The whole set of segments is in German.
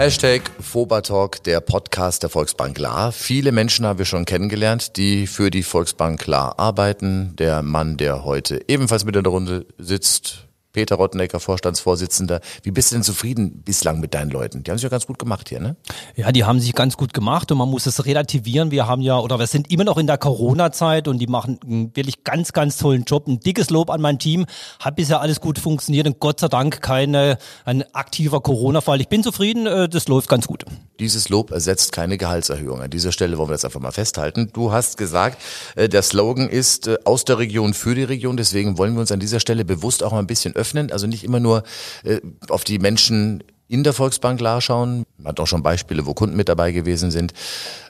Hashtag Fobatalk, der Podcast der Volksbank La. Viele Menschen haben wir schon kennengelernt, die für die Volksbank La arbeiten. Der Mann, der heute ebenfalls mit in der Runde sitzt, Peter Rottenecker, Vorstandsvorsitzender. Wie bist du denn zufrieden bislang mit deinen Leuten? Die haben sich ja ganz gut gemacht hier, ne? Ja, die haben sich ganz gut gemacht und man muss es relativieren. Wir haben ja, oder wir sind immer noch in der Corona-Zeit und die machen einen wirklich ganz, ganz tollen Job. Ein dickes Lob an mein Team. Hat bisher alles gut funktioniert und Gott sei Dank keine, ein aktiver Corona-Fall. Ich bin zufrieden, äh, das läuft ganz gut. Dieses Lob ersetzt keine Gehaltserhöhung. An dieser Stelle wollen wir das einfach mal festhalten. Du hast gesagt, äh, der Slogan ist äh, aus der Region für die Region. Deswegen wollen wir uns an dieser Stelle bewusst auch mal ein bisschen öffnen, also nicht immer nur äh, auf die Menschen in der Volksbank klar schauen. Man hat auch schon Beispiele, wo Kunden mit dabei gewesen sind.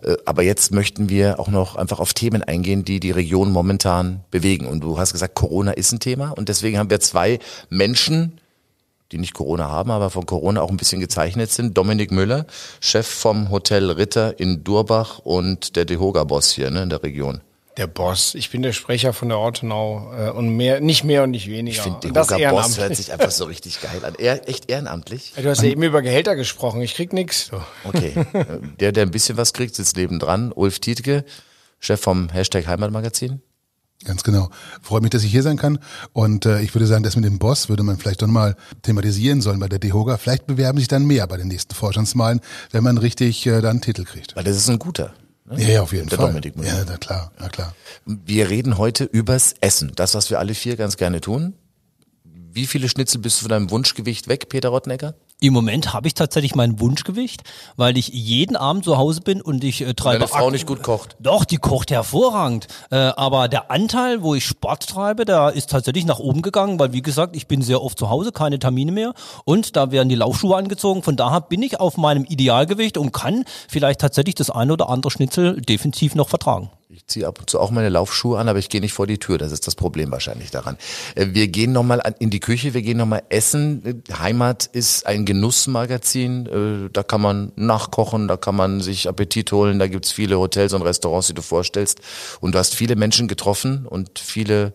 Äh, aber jetzt möchten wir auch noch einfach auf Themen eingehen, die die Region momentan bewegen. Und du hast gesagt, Corona ist ein Thema. Und deswegen haben wir zwei Menschen, die nicht Corona haben, aber von Corona auch ein bisschen gezeichnet sind. Dominik Müller, Chef vom Hotel Ritter in Durbach und der Dehoga-Boss hier ne, in der Region. Der Boss. Ich bin der Sprecher von der Ortenau äh, und mehr, nicht mehr und nicht weniger. Ich finde, Dehoga Boss hört sich einfach so richtig geil an. Er, echt ehrenamtlich. Du hast ja eben über Gehälter gesprochen. Ich krieg nix. So. Okay. Der, der ein bisschen was kriegt, sitzt nebendran. Ulf Tietke, Chef vom Hashtag Heimatmagazin. Ganz genau. Freut mich, dass ich hier sein kann. Und äh, ich würde sagen, das mit dem Boss würde man vielleicht doch mal thematisieren sollen bei der DEHOGA. Vielleicht bewerben sich dann mehr bei den nächsten Vorstandsmalen, wenn man richtig äh, dann einen Titel kriegt. Weil das ist ein guter. Ne? Ja, ja, auf jeden der Fall. Dominik Müller. ja, na klar, na klar. Wir reden heute übers Essen. Das, was wir alle vier ganz gerne tun. Wie viele Schnitzel bist du von deinem Wunschgewicht weg, Peter Rottnecker? Im Moment habe ich tatsächlich mein Wunschgewicht, weil ich jeden Abend zu Hause bin und ich äh, treibe. Deine Frau ak- nicht gut kocht. Doch, die kocht hervorragend. Äh, aber der Anteil, wo ich Sport treibe, der ist tatsächlich nach oben gegangen, weil wie gesagt, ich bin sehr oft zu Hause, keine Termine mehr und da werden die Laufschuhe angezogen. Von daher bin ich auf meinem Idealgewicht und kann vielleicht tatsächlich das eine oder andere Schnitzel definitiv noch vertragen. Ich ziehe ab und zu auch meine Laufschuhe an, aber ich gehe nicht vor die Tür. Das ist das Problem wahrscheinlich daran. Äh, Wir gehen nochmal in die Küche, wir gehen nochmal essen. Äh, Heimat ist ein Genussmagazin. Äh, Da kann man nachkochen, da kann man sich Appetit holen. Da gibt's viele Hotels und Restaurants, die du vorstellst. Und du hast viele Menschen getroffen und viele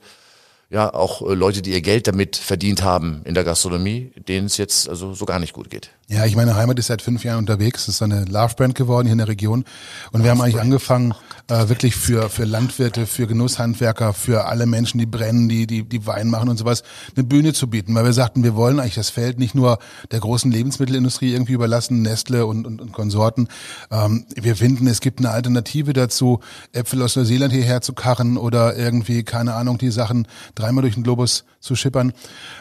ja auch Leute, die ihr Geld damit verdient haben in der Gastronomie, denen es jetzt also so gar nicht gut geht. Ja, ich meine, Heimat ist seit fünf Jahren unterwegs. Es ist eine Love-Brand geworden hier in der Region. Und wir haben eigentlich angefangen, äh, wirklich für, für Landwirte, für Genusshandwerker, für alle Menschen, die brennen, die, die, die Wein machen und sowas, eine Bühne zu bieten. Weil wir sagten, wir wollen eigentlich das Feld nicht nur der großen Lebensmittelindustrie irgendwie überlassen, Nestle und, und, und Konsorten. Ähm, wir finden, es gibt eine Alternative dazu, Äpfel aus Neuseeland hierher zu karren oder irgendwie, keine Ahnung, die Sachen dreimal durch den Globus zu schippern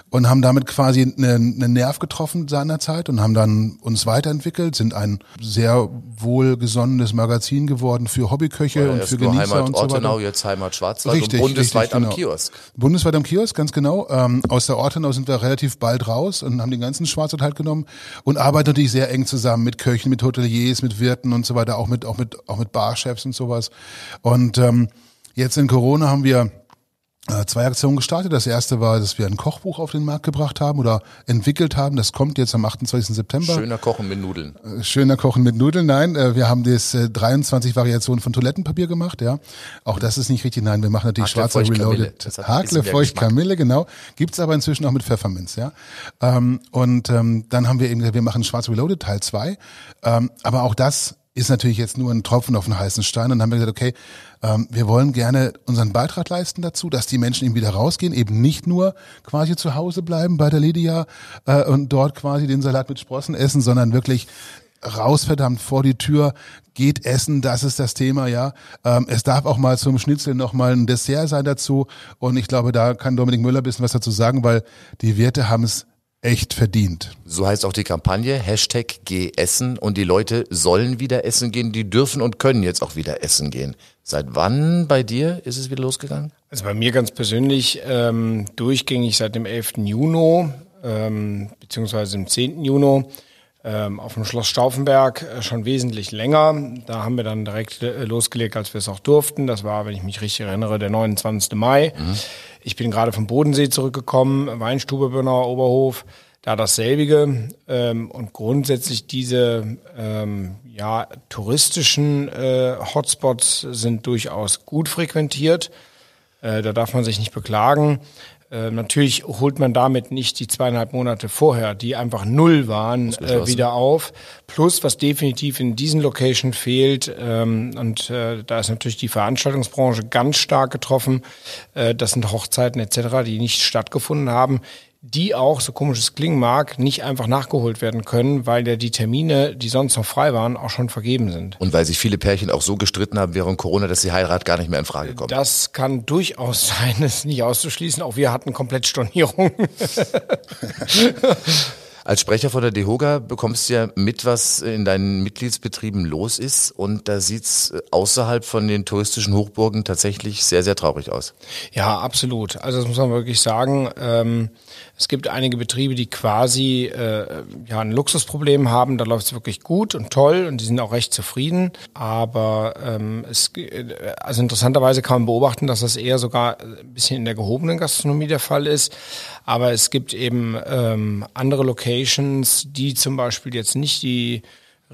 und haben damit quasi einen, einen Nerv getroffen seinerzeit und haben dann uns weiterentwickelt, sind ein sehr wohlgesonnenes Magazin geworden für Hobbyköche und Erst für Genießer Heimat und so Ortenau, weiter. jetzt Heimat Schwarzwald Richtig, und bundesweit richtig, am genau. Kiosk. Bundesweit am Kiosk, ganz genau. Ähm, aus der Ortenau sind wir relativ bald raus und haben den ganzen Schwarzwald halt genommen und arbeiten natürlich sehr eng zusammen mit Köchen, mit Hoteliers, mit Wirten und so weiter, auch mit auch mit auch mit Barchefs und sowas. Und ähm, jetzt in Corona haben wir zwei Aktionen gestartet. Das erste war, dass wir ein Kochbuch auf den Markt gebracht haben oder entwickelt haben. Das kommt jetzt am 28. September. Schöner Kochen mit Nudeln. Schöner Kochen mit Nudeln, nein. äh, Wir haben das äh, 23 Variationen von Toilettenpapier gemacht, ja. Auch das ist nicht richtig, nein. Wir machen natürlich Hakle, schwarze Feucht. Reloaded. Hakle, Feucht. Kamille, genau. Gibt's aber inzwischen auch mit Pfefferminz, ja. Ähm, und ähm, dann haben wir eben gesagt, wir machen schwarz Reloaded Teil 2. Ähm, aber auch das ist natürlich jetzt nur ein Tropfen auf den heißen Stein. Und dann haben wir gesagt, okay, ähm, wir wollen gerne unseren Beitrag leisten dazu, dass die Menschen eben wieder rausgehen, eben nicht nur quasi zu Hause bleiben bei der Lydia äh, und dort quasi den Salat mit Sprossen essen, sondern wirklich raus verdammt vor die Tür, geht essen, das ist das Thema, ja. Ähm, es darf auch mal zum Schnitzel noch mal ein Dessert sein dazu und ich glaube, da kann Dominik Müller bisschen was dazu sagen, weil die Wirte haben es echt verdient. So heißt auch die Kampagne, Hashtag Geh essen und die Leute sollen wieder essen gehen, die dürfen und können jetzt auch wieder essen gehen. Seit wann bei dir ist es wieder losgegangen? Also bei mir ganz persönlich ähm, durchgängig seit dem 11. Juni, ähm, beziehungsweise dem 10. Juni. Ähm, auf dem Schloss Stauffenberg äh, schon wesentlich länger. Da haben wir dann direkt äh, losgelegt, als wir es auch durften. Das war, wenn ich mich richtig erinnere, der 29. Mai. Mhm. Ich bin gerade vom Bodensee zurückgekommen, Weinstube Böhner Oberhof, da dasselbige. Ähm, und grundsätzlich diese ähm, ja, touristischen äh, Hotspots sind durchaus gut frequentiert. Da darf man sich nicht beklagen. Äh, natürlich holt man damit nicht die zweieinhalb Monate vorher, die einfach null waren, äh, wieder auf. Plus, was definitiv in diesen Location fehlt, ähm, und äh, da ist natürlich die Veranstaltungsbranche ganz stark getroffen, äh, das sind Hochzeiten etc., die nicht stattgefunden haben die auch, so komisch es klingen mag, nicht einfach nachgeholt werden können, weil ja die Termine, die sonst noch frei waren, auch schon vergeben sind. Und weil sich viele Pärchen auch so gestritten haben während Corona, dass die Heirat gar nicht mehr in Frage kommt. Das kann durchaus sein, das ist nicht auszuschließen. Auch wir hatten komplett Stornierung. Als Sprecher von der DEHOGA bekommst du ja mit, was in deinen Mitgliedsbetrieben los ist. Und da sieht's außerhalb von den touristischen Hochburgen tatsächlich sehr, sehr traurig aus. Ja, absolut. Also das muss man wirklich sagen. Ähm, es gibt einige Betriebe, die quasi äh, ja ein Luxusproblem haben. Da läuft es wirklich gut und toll und die sind auch recht zufrieden. Aber ähm, es, also interessanterweise kann man beobachten, dass das eher sogar ein bisschen in der gehobenen Gastronomie der Fall ist. Aber es gibt eben ähm, andere Locations, die zum Beispiel jetzt nicht die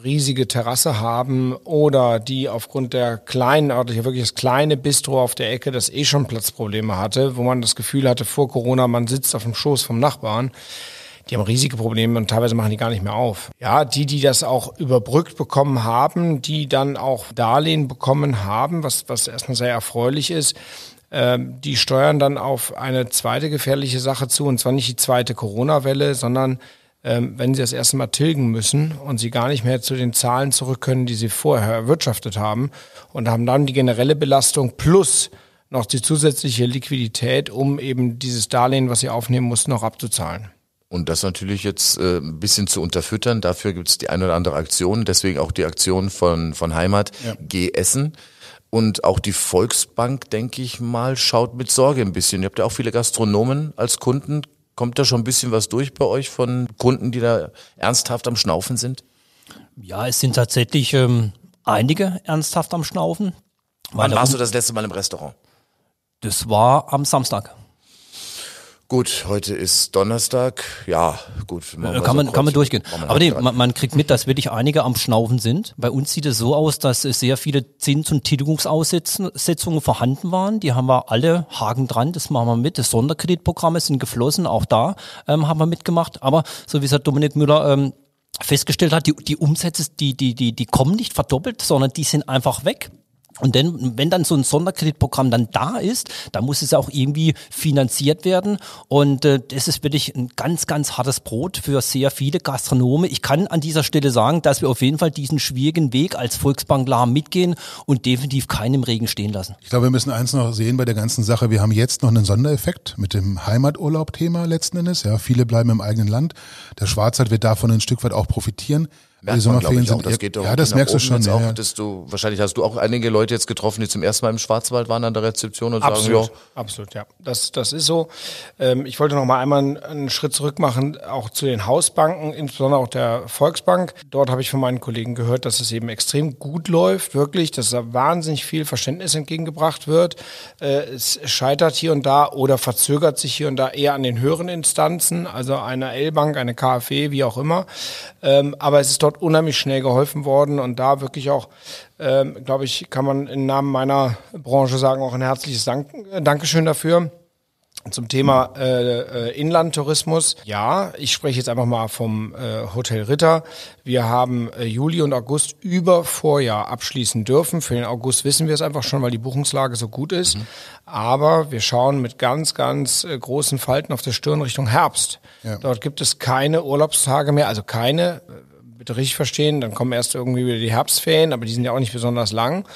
riesige Terrasse haben oder die aufgrund der kleinen, oder wirklich das kleine Bistro auf der Ecke, das eh schon Platzprobleme hatte, wo man das Gefühl hatte vor Corona, man sitzt auf dem Schoß vom Nachbarn. Die haben riesige Probleme und teilweise machen die gar nicht mehr auf. Ja, die, die das auch überbrückt bekommen haben, die dann auch Darlehen bekommen haben, was, was erstmal sehr erfreulich ist, ähm, die steuern dann auf eine zweite gefährliche Sache zu, und zwar nicht die zweite Corona-Welle, sondern ähm, wenn sie das erste Mal tilgen müssen und sie gar nicht mehr zu den Zahlen zurück können, die sie vorher erwirtschaftet haben und haben dann die generelle Belastung plus noch die zusätzliche Liquidität, um eben dieses Darlehen, was sie aufnehmen mussten, noch abzuzahlen. Und das natürlich jetzt äh, ein bisschen zu unterfüttern. Dafür gibt es die eine oder andere Aktion. Deswegen auch die Aktion von, von Heimat ja. Geh Essen. Und auch die Volksbank, denke ich mal, schaut mit Sorge ein bisschen. Ihr habt ja auch viele Gastronomen als Kunden. Kommt da schon ein bisschen was durch bei euch von Kunden, die da ernsthaft am Schnaufen sind? Ja, es sind tatsächlich ähm, einige ernsthaft am Schnaufen. Wann warst du das letzte Mal im Restaurant? Das war am Samstag. Gut, heute ist Donnerstag. Ja, gut. Kann so man, kann man durchgehen. Aber nee, man, man, kriegt mit, dass wirklich einige am Schnaufen sind. Bei uns sieht es so aus, dass sehr viele Zins- und Tilgungsaussetzungen vorhanden waren. Die haben wir alle Haken dran. Das machen wir mit. Das Sonderkreditprogramme sind geflossen. Auch da ähm, haben wir mitgemacht. Aber so wie es Herr Dominik Müller ähm, festgestellt hat, die, die Umsätze, die, die, die, die kommen nicht verdoppelt, sondern die sind einfach weg. Und denn, wenn dann so ein Sonderkreditprogramm dann da ist, dann muss es auch irgendwie finanziert werden. Und äh, das ist wirklich ein ganz, ganz hartes Brot für sehr viele Gastronome. Ich kann an dieser Stelle sagen, dass wir auf jeden Fall diesen schwierigen Weg als Volksbank Lahr mitgehen und definitiv keinen im Regen stehen lassen. Ich glaube, wir müssen eins noch sehen bei der ganzen Sache. Wir haben jetzt noch einen Sondereffekt mit dem Heimaturlaub-Thema letzten Endes. Ja, viele bleiben im eigenen Land. Der Schwarzwald wird davon ein Stück weit auch profitieren. Merkt man, glaube ich, auch. Das geht doch ja, das merkst du schon. Ja, auch, dass du, wahrscheinlich hast du auch einige Leute jetzt getroffen, die zum ersten Mal im Schwarzwald waren an der Rezeption und absolut, sagen, ja. Absolut, ja. Das, das ist so. Ähm, ich wollte noch mal einmal einen Schritt zurück machen, auch zu den Hausbanken, insbesondere auch der Volksbank. Dort habe ich von meinen Kollegen gehört, dass es eben extrem gut läuft, wirklich, dass da wahnsinnig viel Verständnis entgegengebracht wird. Äh, es scheitert hier und da oder verzögert sich hier und da eher an den höheren Instanzen, also eine L-Bank, eine KfW, wie auch immer. Ähm, aber es ist dort unheimlich schnell geholfen worden und da wirklich auch, ähm, glaube ich, kann man im Namen meiner Branche sagen, auch ein herzliches Dank, äh, Dankeschön dafür. Zum Thema äh, äh, Inlandtourismus. Ja, ich spreche jetzt einfach mal vom äh, Hotel Ritter. Wir haben äh, Juli und August über Vorjahr abschließen dürfen. Für den August wissen wir es einfach schon, weil die Buchungslage so gut ist. Mhm. Aber wir schauen mit ganz, ganz äh, großen Falten auf der Stirn Richtung Herbst. Ja. Dort gibt es keine Urlaubstage mehr, also keine bitte richtig verstehen, dann kommen erst irgendwie wieder die Herbstferien, aber die sind ja auch nicht besonders lang.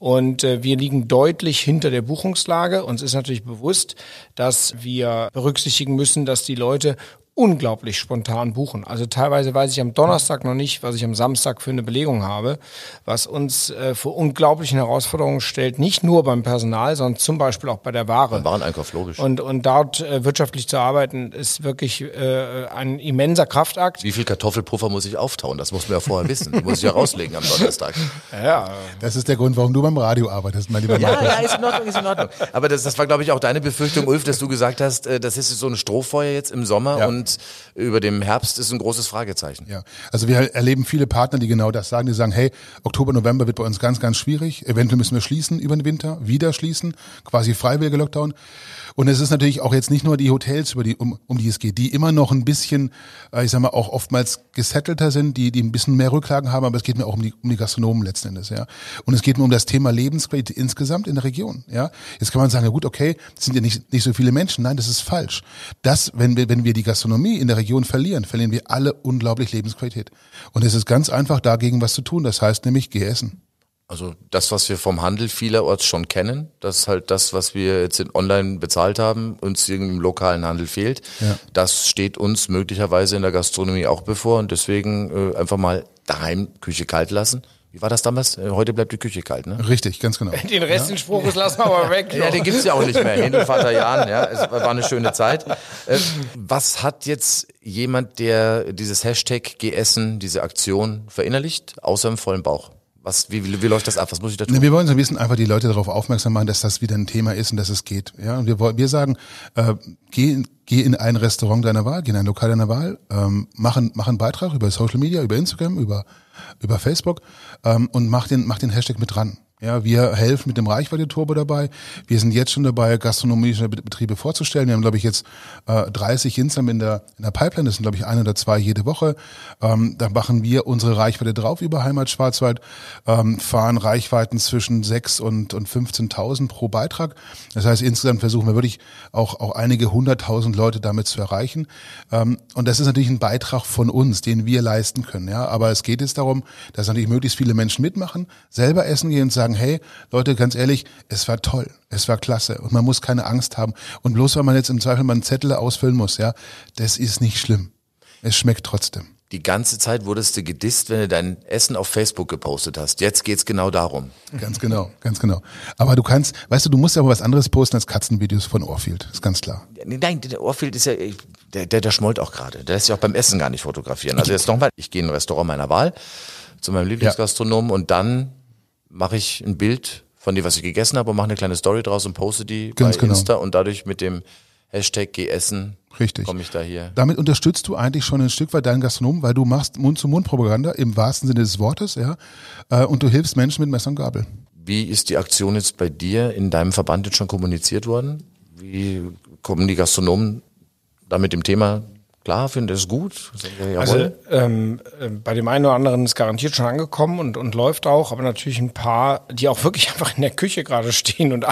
Und äh, wir liegen deutlich hinter der Buchungslage. Uns ist natürlich bewusst, dass wir berücksichtigen müssen, dass die Leute unglaublich spontan buchen. Also teilweise weiß ich am Donnerstag noch nicht, was ich am Samstag für eine Belegung habe, was uns äh, vor unglaublichen Herausforderungen stellt, nicht nur beim Personal, sondern zum Beispiel auch bei der Ware. Beim Wareneinkauf, logisch. Und, und dort äh, wirtschaftlich zu arbeiten, ist wirklich äh, ein immenser Kraftakt. Wie viel Kartoffelpuffer muss ich auftauen? Das muss man ja vorher wissen. muss ich ja rauslegen am Donnerstag. Ja, Das ist der Grund, warum du beim Radio arbeitest, mein lieber Ja, Markus. ja, ist in Ordnung, ist in Ordnung. Aber das, das war, glaube ich, auch deine Befürchtung, Ulf, dass du gesagt hast, äh, das ist so ein Strohfeuer jetzt im Sommer Ja. und über dem Herbst ist ein großes Fragezeichen. Ja, also wir erleben viele Partner, die genau das sagen. Die sagen, hey, Oktober, November wird bei uns ganz, ganz schwierig. Eventuell müssen wir schließen über den Winter, wieder schließen, quasi freiwilliger Lockdown. Und es ist natürlich auch jetzt nicht nur die Hotels, über die, um, um die es geht, die immer noch ein bisschen, äh, ich sag mal, auch oftmals gesettelter sind, die, die ein bisschen mehr Rücklagen haben, aber es geht mir auch um die, um die Gastronomen letzten Endes, ja. Und es geht mir um das Thema Lebensqualität insgesamt in der Region, ja. Jetzt kann man sagen, ja gut, okay, das sind ja nicht, nicht so viele Menschen. Nein, das ist falsch. Das, wenn wir, wenn wir die Gastronomie in der Region verlieren, verlieren wir alle unglaublich Lebensqualität. Und es ist ganz einfach, dagegen was zu tun. Das heißt nämlich, geh essen. Also das, was wir vom Handel vielerorts schon kennen, das ist halt das, was wir jetzt in online bezahlt haben, uns im lokalen Handel fehlt. Ja. Das steht uns möglicherweise in der Gastronomie auch bevor und deswegen äh, einfach mal daheim Küche kalt lassen. Wie war das damals? Äh, Heute bleibt die Küche kalt, ne? Richtig, ganz genau. den Rest des Spruches lassen wir aber weg. Ja, den gibt's ja auch nicht mehr. Hin Vater Jan, ja, es war eine schöne Zeit. Äh, Was hat jetzt jemand, der dieses Hashtag Geessen, diese Aktion verinnerlicht, außer im vollen Bauch? Was, wie, wie, wie läuft das ab? Was muss ich da tun? Wir wollen so ein bisschen einfach die Leute darauf aufmerksam machen, dass das wieder ein Thema ist und dass es geht. Ja, und wir, wollen- wir sagen, äh, geh, geh in ein Restaurant deiner Wahl, geh in ein Lokal deiner Wahl, ähm, mach, einen, mach einen Beitrag über Social Media, über Instagram, über, über Facebook ähm, und mach den, mach den Hashtag mit dran. Ja, wir helfen mit dem Reichweite-Turbo dabei. Wir sind jetzt schon dabei, gastronomische Bet- Betriebe vorzustellen. Wir haben, glaube ich, jetzt äh, 30 insgesamt in der, in der Pipeline. Das sind, glaube ich, ein oder zwei jede Woche. Ähm, da machen wir unsere Reichweite drauf über Heimat Schwarzwald, ähm, fahren Reichweiten zwischen 6 und, und 15.000 pro Beitrag. Das heißt, insgesamt versuchen wir wirklich auch, auch einige hunderttausend Leute damit zu erreichen. Ähm, und das ist natürlich ein Beitrag von uns, den wir leisten können. Ja, aber es geht jetzt darum, dass natürlich möglichst viele Menschen mitmachen, selber essen gehen und sagen, hey, Leute, ganz ehrlich, es war toll, es war klasse und man muss keine Angst haben. Und bloß weil man jetzt im Zweifel mal einen Zettel ausfüllen muss, ja, das ist nicht schlimm. Es schmeckt trotzdem. Die ganze Zeit wurdest du gedisst, wenn du dein Essen auf Facebook gepostet hast. Jetzt geht's genau darum. Ganz genau, ganz genau. Aber du kannst, weißt du, du musst aber was anderes posten als Katzenvideos von Orfield. Ist ganz klar. Nein, der Ohrfield ist ja, der, der, der schmollt auch gerade. Der lässt sich auch beim Essen gar nicht fotografieren. Also jetzt nochmal, ich gehe in ein Restaurant meiner Wahl zu meinem Lieblingsgastronomen und dann mache ich ein Bild von dem, was ich gegessen habe und mache eine kleine Story draus und poste die Ganz bei genau. Insta und dadurch mit dem Hashtag Geh essen Richtig. komme ich da hier. Damit unterstützt du eigentlich schon ein Stück weit deinen Gastronomen, weil du machst Mund-zu-Mund-Propaganda im wahrsten Sinne des Wortes, ja, äh, und du hilfst Menschen mit Messer und Gabel. Wie ist die Aktion jetzt bei dir in deinem Verband jetzt schon kommuniziert worden? Wie kommen die Gastronomen da mit dem Thema klar? Finden das gut? Sagen wir, Also ähm, äh, bei dem einen oder anderen ist garantiert schon angekommen und, und läuft auch, aber natürlich ein paar, die auch wirklich einfach in der Küche gerade stehen und,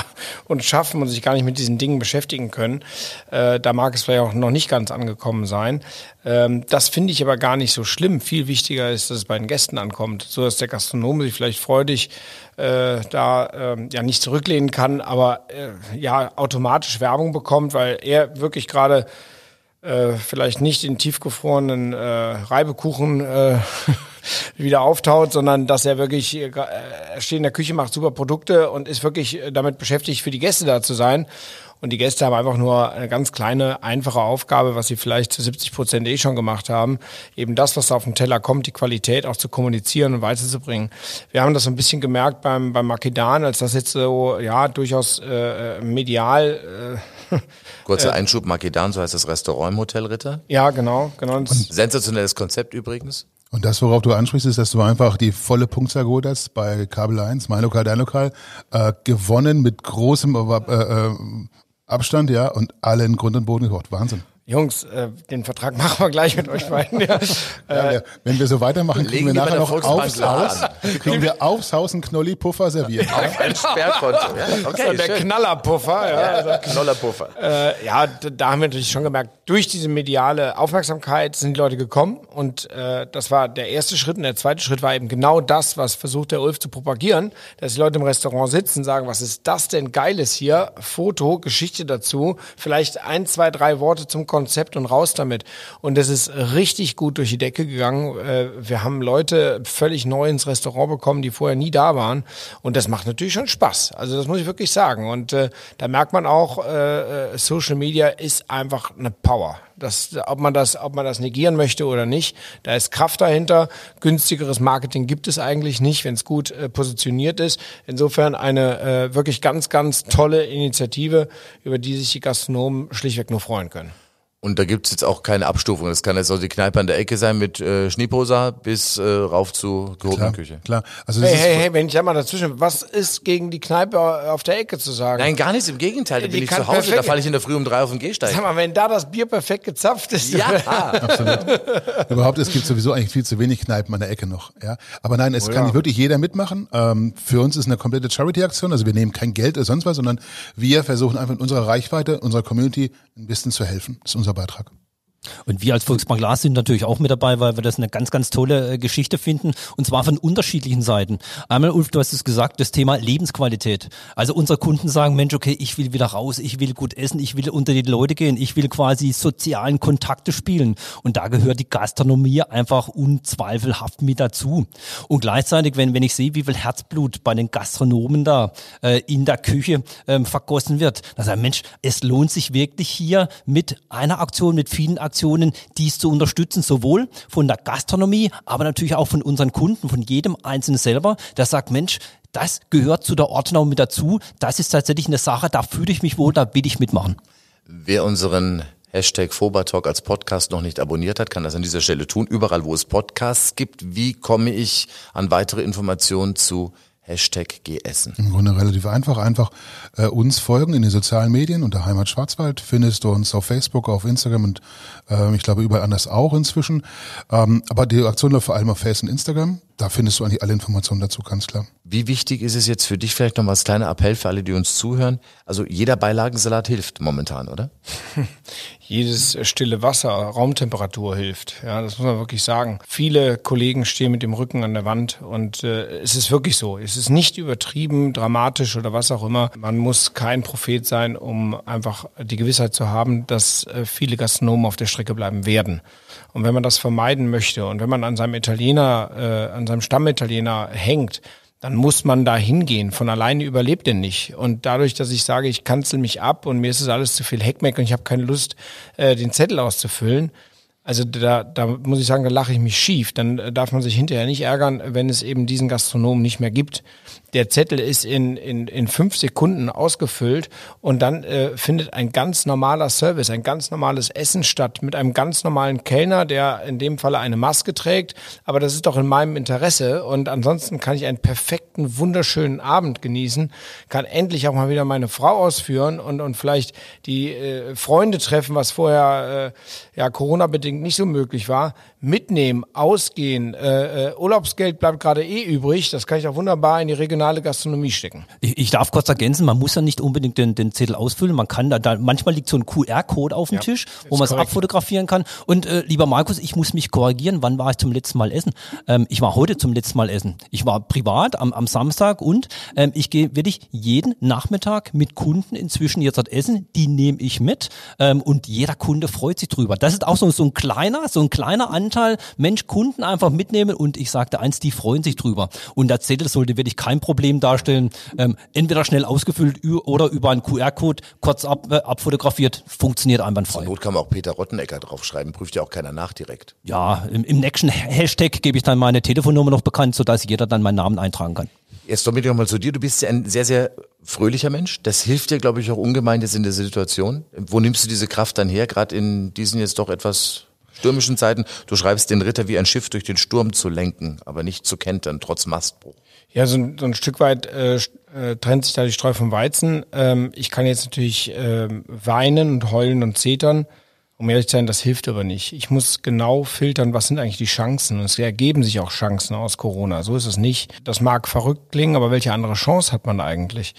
und schaffen und sich gar nicht mit diesen Dingen beschäftigen können. Äh, da mag es vielleicht auch noch nicht ganz angekommen sein. Ähm, das finde ich aber gar nicht so schlimm. Viel wichtiger ist, dass es bei den Gästen ankommt, so dass der Gastronom sich vielleicht freudig äh, da ähm, ja nicht zurücklehnen kann, aber äh, ja automatisch Werbung bekommt, weil er wirklich gerade äh, vielleicht nicht in tiefgefrorenen äh, Reibekuchen äh, wieder auftaut, sondern dass er wirklich, äh, steht in der Küche, macht super Produkte und ist wirklich äh, damit beschäftigt, für die Gäste da zu sein. Und die Gäste haben einfach nur eine ganz kleine, einfache Aufgabe, was sie vielleicht zu 70 Prozent eh schon gemacht haben. Eben das, was da auf den Teller kommt, die Qualität auch zu kommunizieren und weiterzubringen. Wir haben das so ein bisschen gemerkt beim, beim Makedan, als das jetzt so, ja, durchaus äh, medial, äh, Kurzer Einschub, Makedan, so heißt das Restaurant im Hotel Ritter. ja, genau, genau. Das- Sensationelles Konzept übrigens. Und das, worauf du ansprichst, ist, dass du einfach die volle Punktzahl geholt hast bei Kabel 1, mein Lokal, dein Lokal, äh, gewonnen mit großem äh, äh, Abstand, ja, und alle in Grund und Boden gekocht. Wahnsinn. Jungs, äh, den Vertrag machen wir gleich mit euch beiden. Ja. Ja, ja, wenn wir so weitermachen, kriegen Legen wir nachher der noch aufs Haus, kriegen wir aufs Haus einen Knolli-Puffer serviert. Auf ein Sperrkonto. Ja, okay, der schön. Knallerpuffer. Ja. Ja, Knollerpuffer. Äh, ja, da haben wir natürlich schon gemerkt, durch diese mediale Aufmerksamkeit sind die Leute gekommen und äh, das war der erste Schritt und der zweite Schritt war eben genau das, was versucht der Ulf zu propagieren, dass die Leute im Restaurant sitzen, sagen, was ist das denn Geiles hier, Foto, Geschichte dazu, vielleicht ein, zwei, drei Worte zum Konzept und raus damit. Und das ist richtig gut durch die Decke gegangen. Äh, wir haben Leute völlig neu ins Restaurant bekommen, die vorher nie da waren. Und das macht natürlich schon Spaß. Also das muss ich wirklich sagen. Und äh, da merkt man auch, äh Social Media ist einfach eine Power. Das, ob man das, ob man das negieren möchte oder nicht, da ist Kraft dahinter. Günstigeres Marketing gibt es eigentlich nicht, wenn es gut äh, positioniert ist. Insofern eine äh, wirklich ganz, ganz tolle Initiative, über die sich die Gastronomen schlichtweg nur freuen können. Und da gibt's jetzt auch keine Abstufung. Das kann jetzt auch die Kneipe an der Ecke sein mit äh, Schneeposa bis äh, rauf zu gehobenen Küche. Klar. Also hey, hey, hey, wenn ich einmal dazwischen, was ist gegen die Kneipe auf der Ecke zu sagen? Nein, gar nichts. Im Gegenteil. Da bin ich zu Hause, perfekt, da falle ich in der Früh um drei auf den Gehsteig. Sag mal, wenn da das Bier perfekt gezapft ist. Ja, absolut. Überhaupt, es gibt sowieso eigentlich viel zu wenig Kneipen an der Ecke noch. Ja, Aber nein, es oh, kann ja. wirklich jeder mitmachen. Ähm, für uns ist eine komplette Charity-Aktion. Also wir nehmen kein Geld oder sonst was, sondern wir versuchen einfach in unserer Reichweite, unserer Community ein bisschen zu helfen. Das ist unser Beitrag. Und wir als Volksbank Glas sind natürlich auch mit dabei, weil wir das eine ganz, ganz tolle äh, Geschichte finden. Und zwar von unterschiedlichen Seiten. Einmal, Ulf, du hast es gesagt, das Thema Lebensqualität. Also unsere Kunden sagen, Mensch, okay, ich will wieder raus, ich will gut essen, ich will unter die Leute gehen, ich will quasi sozialen Kontakte spielen. Und da gehört die Gastronomie einfach unzweifelhaft mit dazu. Und gleichzeitig, wenn, wenn ich sehe, wie viel Herzblut bei den Gastronomen da äh, in der Küche ähm, vergossen wird, dann sage ich, Mensch, es lohnt sich wirklich hier mit einer Aktion, mit vielen Aktionen Aktionen, dies zu unterstützen, sowohl von der Gastronomie, aber natürlich auch von unseren Kunden, von jedem Einzelnen selber, der sagt, Mensch, das gehört zu der Ordnung mit dazu. Das ist tatsächlich eine Sache, da fühle ich mich wohl, da will ich mitmachen. Wer unseren Hashtag Fobertalk als Podcast noch nicht abonniert hat, kann das an dieser Stelle tun. Überall, wo es Podcasts gibt. Wie komme ich an weitere Informationen zu Hashtag Geessen. Im Grunde relativ einfach. Einfach äh, uns folgen in den sozialen Medien unter Heimat Schwarzwald. Findest du uns auf Facebook, auf Instagram und äh, ich glaube überall anders auch inzwischen. Ähm, aber die Aktion läuft vor allem auf Facebook und Instagram. Da findest du eigentlich alle Informationen dazu, ganz klar. Wie wichtig ist es jetzt für dich vielleicht noch mal als kleiner Appell für alle, die uns zuhören? Also jeder Beilagensalat hilft momentan, oder? Jedes stille Wasser, Raumtemperatur hilft. Ja, das muss man wirklich sagen. Viele Kollegen stehen mit dem Rücken an der Wand und äh, es ist wirklich so. Es ist nicht übertrieben, dramatisch oder was auch immer. Man muss kein Prophet sein, um einfach die Gewissheit zu haben, dass äh, viele Gastronomen auf der Strecke bleiben werden. Und wenn man das vermeiden möchte und wenn man an seinem Italiener, äh, an seinem Stammitaliener hängt, dann muss man da hingehen. Von alleine überlebt er nicht. Und dadurch, dass ich sage, ich kanzel mich ab und mir ist es alles zu viel Heckmeck und ich habe keine Lust, äh, den Zettel auszufüllen, also da, da muss ich sagen, da lache ich mich schief. Dann äh, darf man sich hinterher nicht ärgern, wenn es eben diesen Gastronomen nicht mehr gibt der Zettel ist in, in, in fünf Sekunden ausgefüllt und dann äh, findet ein ganz normaler Service, ein ganz normales Essen statt mit einem ganz normalen Kellner, der in dem Falle eine Maske trägt. Aber das ist doch in meinem Interesse und ansonsten kann ich einen perfekten, wunderschönen Abend genießen, kann endlich auch mal wieder meine Frau ausführen und, und vielleicht die äh, Freunde treffen, was vorher äh, ja Corona-bedingt nicht so möglich war mitnehmen, ausgehen. Äh, äh, Urlaubsgeld bleibt gerade eh übrig. Das kann ich auch wunderbar in die regionale Gastronomie stecken. Ich, ich darf kurz ergänzen, man muss ja nicht unbedingt den, den Zettel ausfüllen. Man kann da, da manchmal liegt so ein QR-Code auf dem ja, Tisch, wo man es abfotografieren kann. Und äh, lieber Markus, ich muss mich korrigieren. Wann war ich zum letzten Mal essen? Ähm, ich war heute zum letzten Mal essen. Ich war privat am, am Samstag und ähm, ich gehe wirklich jeden Nachmittag mit Kunden inzwischen jetzt dort essen. Die nehme ich mit ähm, und jeder Kunde freut sich drüber. Das ist auch so, so ein kleiner, so ein kleiner Anteil Anteil, Mensch, Kunden einfach mitnehmen und ich sagte eins, die freuen sich drüber. Und der Zettel sollte wirklich kein Problem darstellen. Ähm, entweder schnell ausgefüllt oder über einen QR-Code kurz ab, äh, abfotografiert, funktioniert einwandfrei. Zur Not kann man auch Peter Rottenecker draufschreiben, prüft ja auch keiner nach direkt. Ja, im, im nächsten Hashtag gebe ich dann meine Telefonnummer noch bekannt, sodass jeder dann meinen Namen eintragen kann. Jetzt Dominik nochmal zu dir. Du bist ja ein sehr, sehr fröhlicher Mensch. Das hilft dir, glaube ich, auch ungemein jetzt in der Situation. Wo nimmst du diese Kraft dann her, gerade in diesen jetzt doch etwas stürmischen Zeiten. Du schreibst den Ritter wie ein Schiff durch den Sturm zu lenken, aber nicht zu kentern, trotz Mastbruch. Ja, so ein, so ein Stück weit äh, äh, trennt sich da die Streu vom Weizen. Ähm, ich kann jetzt natürlich äh, weinen und heulen und zetern. Um ehrlich zu sein, das hilft aber nicht. Ich muss genau filtern, was sind eigentlich die Chancen. Und es ergeben sich auch Chancen aus Corona. So ist es nicht. Das mag verrückt klingen, aber welche andere Chance hat man eigentlich?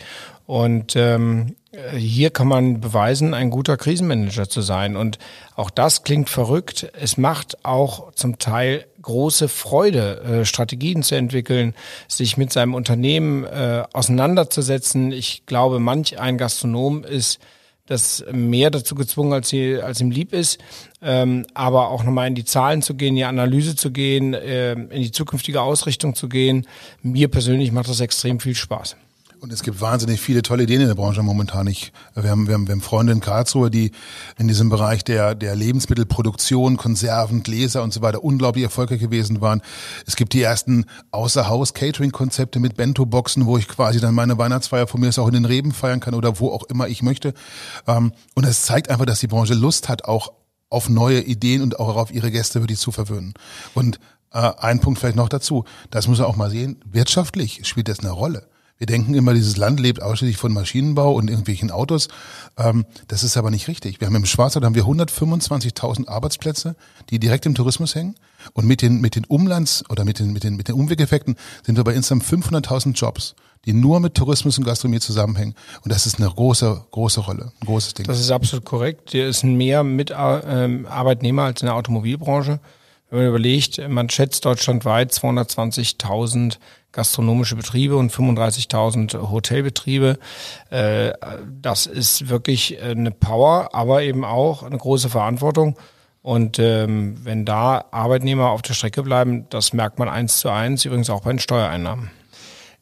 Und ähm, hier kann man beweisen, ein guter Krisenmanager zu sein. Und auch das klingt verrückt. Es macht auch zum Teil große Freude, äh, Strategien zu entwickeln, sich mit seinem Unternehmen äh, auseinanderzusetzen. Ich glaube, manch ein Gastronom ist das mehr dazu gezwungen, als, sie, als ihm lieb ist. Ähm, aber auch nochmal in die Zahlen zu gehen, in die Analyse zu gehen, äh, in die zukünftige Ausrichtung zu gehen. Mir persönlich macht das extrem viel Spaß. Und es gibt wahnsinnig viele tolle Ideen in der Branche momentan. Ich, wir, haben, wir, haben, wir haben Freunde in Karlsruhe, die in diesem Bereich der, der Lebensmittelproduktion, Konserven, Gläser und so weiter unglaublich erfolgreich gewesen waren. Es gibt die ersten Außerhaus-Catering-Konzepte mit Bento-Boxen, wo ich quasi dann meine Weihnachtsfeier von mir aus auch in den Reben feiern kann oder wo auch immer ich möchte. Ähm, und es zeigt einfach, dass die Branche Lust hat, auch auf neue Ideen und auch auf ihre Gäste wirklich zu verwöhnen. Und äh, ein Punkt vielleicht noch dazu, das muss man auch mal sehen, wirtschaftlich spielt das eine Rolle. Wir denken immer, dieses Land lebt ausschließlich von Maschinenbau und irgendwelchen Autos. Ähm, das ist aber nicht richtig. Wir haben im Schwarzwald haben wir 125.000 Arbeitsplätze, die direkt im Tourismus hängen. Und mit den, mit den Umlands- oder mit den, mit den, mit den Umwegeffekten sind wir bei insgesamt 500.000 Jobs, die nur mit Tourismus und Gastronomie zusammenhängen. Und das ist eine große, große Rolle, ein großes Ding. Das ist absolut korrekt. Hier ist mehr mit ähm, Arbeitnehmer als in der Automobilbranche. Wenn man überlegt, man schätzt deutschlandweit 220.000 gastronomische Betriebe und 35.000 Hotelbetriebe. Äh, das ist wirklich eine Power, aber eben auch eine große Verantwortung. Und ähm, wenn da Arbeitnehmer auf der Strecke bleiben, das merkt man eins zu eins, übrigens auch bei den Steuereinnahmen.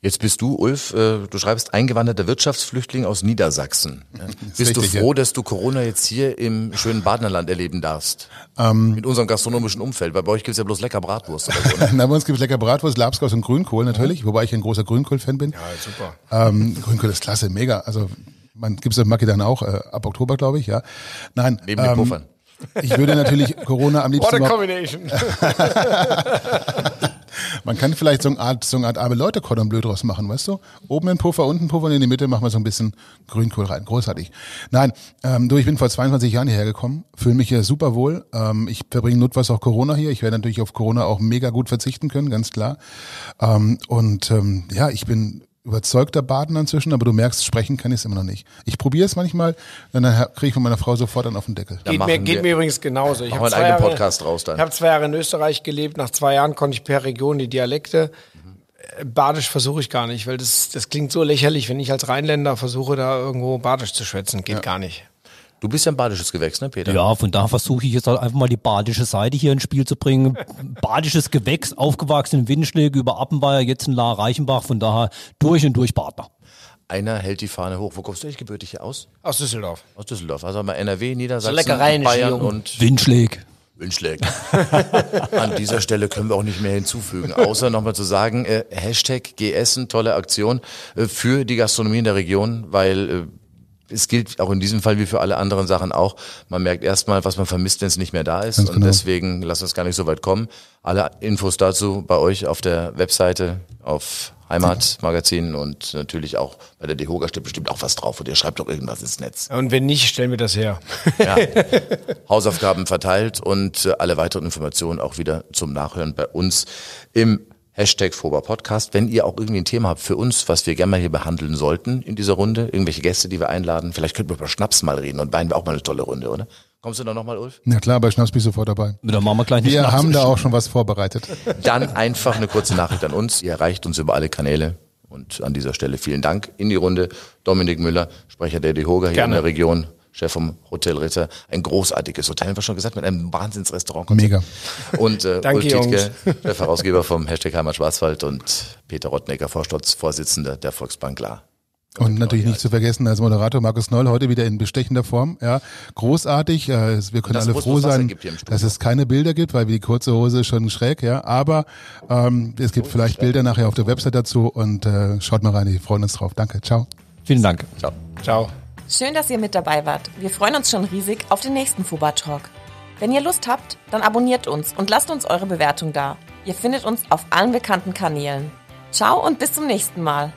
Jetzt bist du, Ulf, äh, du schreibst eingewanderter Wirtschaftsflüchtling aus Niedersachsen. Bist du froh, dass du Corona jetzt hier im schönen Badenerland erleben darfst? Ähm, Mit unserem gastronomischen Umfeld, weil bei euch gibt's ja bloß lecker Bratwurst. Oder so, ne? Na, bei uns gibt's lecker Bratwurst, Labskaus und Grünkohl natürlich, wobei ich ein großer Grünkohl-Fan bin. Ja, super. Ähm, Grünkohl ist klasse, mega. Also man gibt's in Maki dann auch, äh, ab Oktober, glaube ich, ja. Nein. Neben den ähm, Puffern. Ich würde natürlich Corona am liebsten What a combination. Man kann vielleicht so eine Art, so eine Art arme Leute Cordon Bleu draus machen, weißt du? Oben ein Puffer, unten ein Puffer und in die Mitte machen wir so ein bisschen Grünkohl rein. Großartig. Nein, ähm, du, ich bin vor 22 Jahren hierher gekommen, fühle mich hier super wohl. Ähm, ich verbringe notfalls auch Corona hier. Ich werde natürlich auf Corona auch mega gut verzichten können, ganz klar. Ähm, und ähm, ja, ich bin überzeugter Baden inzwischen, aber du merkst, sprechen kann ich es immer noch nicht. Ich probiere es manchmal dann kriege ich von meiner Frau sofort dann auf den Deckel. Geht, mir, geht mir übrigens genauso. Ich habe einen zwei, eigenen Jahre- Podcast raus dann. ich hab zwei Jahre in Österreich gelebt. Nach zwei Jahren konnte ich per Region die Dialekte. Äh, Badisch versuche ich gar nicht, weil das, das klingt so lächerlich, wenn ich als Rheinländer versuche, da irgendwo Badisch zu schwätzen. Geht gar nicht. Du bist ja ein badisches Gewächs, ne, Peter? Ja, von da versuche ich jetzt halt einfach mal die badische Seite hier ins Spiel zu bringen. Badisches Gewächs, aufgewachsen in Windschläge über Appenweier, jetzt in La Reichenbach, von daher durch und durch Partner. Einer hält die Fahne hoch. Wo kommst du eigentlich gebürtig hier aus? Aus Düsseldorf. Aus Düsseldorf. Also mal NRW, Niedersachsen, lecker rheinische Bayern Jungen. und Windschläg. Windschläg. An dieser Stelle können wir auch nicht mehr hinzufügen, außer nochmal zu sagen, äh, Hashtag GEssen, tolle Aktion äh, für die Gastronomie in der Region, weil äh, es gilt auch in diesem Fall wie für alle anderen Sachen auch, man merkt erstmal, was man vermisst, wenn es nicht mehr da ist. Ganz Und genau. deswegen lasst uns gar nicht so weit kommen. Alle Infos dazu bei euch auf der Webseite, auf Heimatmagazin und natürlich auch bei der Dehoga steht bestimmt auch was drauf und ihr schreibt doch irgendwas ins Netz. Und wenn nicht, stellen wir das her. Ja. Hausaufgaben verteilt und alle weiteren Informationen auch wieder zum Nachhören bei uns im Hashtag Fober Podcast. Wenn ihr auch irgendwie ein Thema habt für uns, was wir gerne mal hier behandeln sollten in dieser Runde, irgendwelche Gäste, die wir einladen, vielleicht könnten wir über Schnaps mal reden und Wein wäre auch mal eine tolle Runde, oder? Kommst du da nochmal, Ulf? Na klar, bei Schnaps bin ich sofort dabei. Dann machen wir gleich Wir Schnaps- haben da auch schon was vorbereitet. Dann einfach eine kurze Nachricht an uns. Ihr erreicht uns über alle Kanäle. Und an dieser Stelle vielen Dank in die Runde. Dominik Müller, Sprecher der Dehoga hier Gerne. in der Region, Chef vom Hotel Ritter. Ein großartiges Hotel, haben wir schon gesagt, mit einem Wahnsinnsrestaurant. Mega. Und äh, Danke, Ulf Tietke, der Herausgeber vom Hashtag Heimat Schwarzwald und Peter Rottnecker, Vorstandsvorsitzender der Volksbank La. Und natürlich nicht zu vergessen, als Moderator Markus Noll heute wieder in bestechender Form. Ja, großartig. Äh, Wir können alle froh sein, dass es keine Bilder gibt, weil die kurze Hose ist schon schräg. Ja, aber ähm, es gibt vielleicht Bilder nachher auf der Website dazu und äh, schaut mal rein. Wir freuen uns drauf. Danke. Ciao. Vielen Dank. Ciao. Ciao. Schön, dass ihr mit dabei wart. Wir freuen uns schon riesig auf den nächsten Fuba Talk. Wenn ihr Lust habt, dann abonniert uns und lasst uns eure Bewertung da. Ihr findet uns auf allen bekannten Kanälen. Ciao und bis zum nächsten Mal.